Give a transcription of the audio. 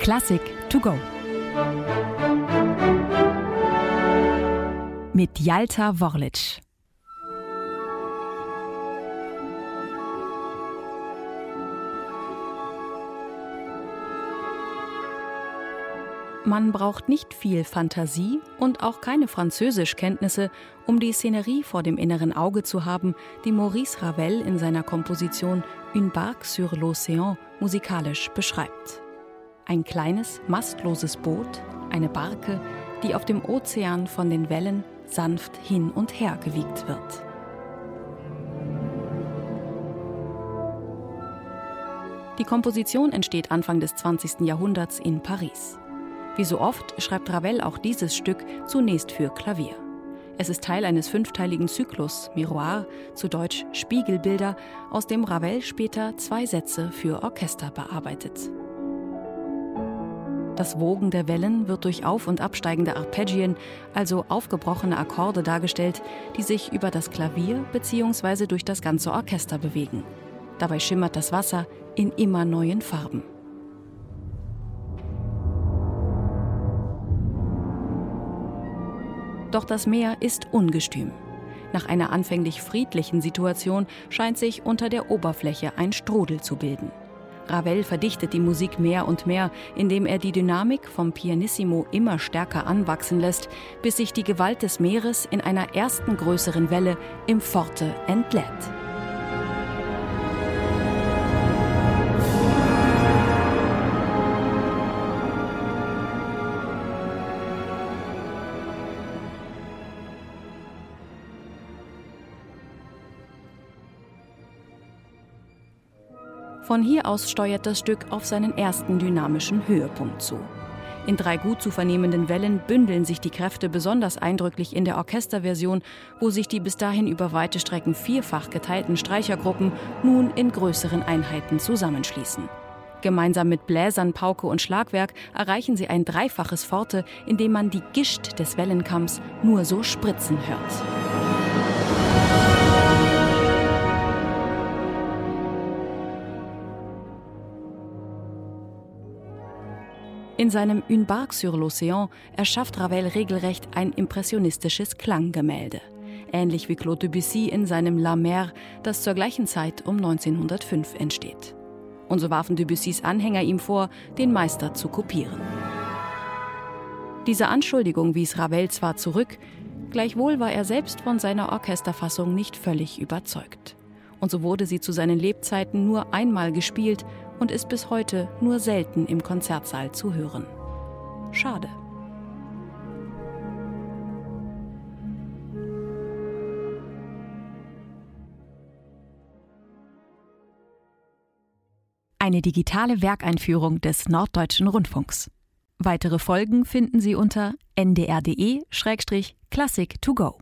Klassik to go. Mit Jalta Worlic. Man braucht nicht viel Fantasie und auch keine Französischkenntnisse, um die Szenerie vor dem inneren Auge zu haben, die Maurice Ravel in seiner Komposition Une barque sur l'océan musikalisch beschreibt. Ein kleines, mastloses Boot, eine Barke, die auf dem Ozean von den Wellen sanft hin und her gewiegt wird. Die Komposition entsteht Anfang des 20. Jahrhunderts in Paris. Wie so oft schreibt Ravel auch dieses Stück zunächst für Klavier. Es ist Teil eines fünfteiligen Zyklus, Miroir, zu Deutsch Spiegelbilder, aus dem Ravel später zwei Sätze für Orchester bearbeitet. Das Wogen der Wellen wird durch auf- und absteigende Arpeggien, also aufgebrochene Akkorde dargestellt, die sich über das Klavier bzw. durch das ganze Orchester bewegen. Dabei schimmert das Wasser in immer neuen Farben. Doch das Meer ist ungestüm. Nach einer anfänglich friedlichen Situation scheint sich unter der Oberfläche ein Strudel zu bilden. Ravel verdichtet die Musik mehr und mehr, indem er die Dynamik vom Pianissimo immer stärker anwachsen lässt, bis sich die Gewalt des Meeres in einer ersten größeren Welle im Forte entlädt. Von hier aus steuert das Stück auf seinen ersten dynamischen Höhepunkt zu. In drei gut zu vernehmenden Wellen bündeln sich die Kräfte besonders eindrücklich in der Orchesterversion, wo sich die bis dahin über weite Strecken vierfach geteilten Streichergruppen nun in größeren Einheiten zusammenschließen. Gemeinsam mit Bläsern, Pauke und Schlagwerk erreichen sie ein dreifaches Forte, in dem man die Gischt des Wellenkamms nur so spritzen hört. In seinem Une barque sur l'océan erschafft Ravel regelrecht ein impressionistisches Klanggemälde. Ähnlich wie Claude Debussy in seinem La Mer, das zur gleichen Zeit um 1905 entsteht. Und so warfen Debussys Anhänger ihm vor, den Meister zu kopieren. Diese Anschuldigung wies Ravel zwar zurück, gleichwohl war er selbst von seiner Orchesterfassung nicht völlig überzeugt. Und so wurde sie zu seinen Lebzeiten nur einmal gespielt und ist bis heute nur selten im Konzertsaal zu hören. Schade. Eine digitale Werkeinführung des Norddeutschen Rundfunks. Weitere Folgen finden Sie unter ndr.de-classic to go.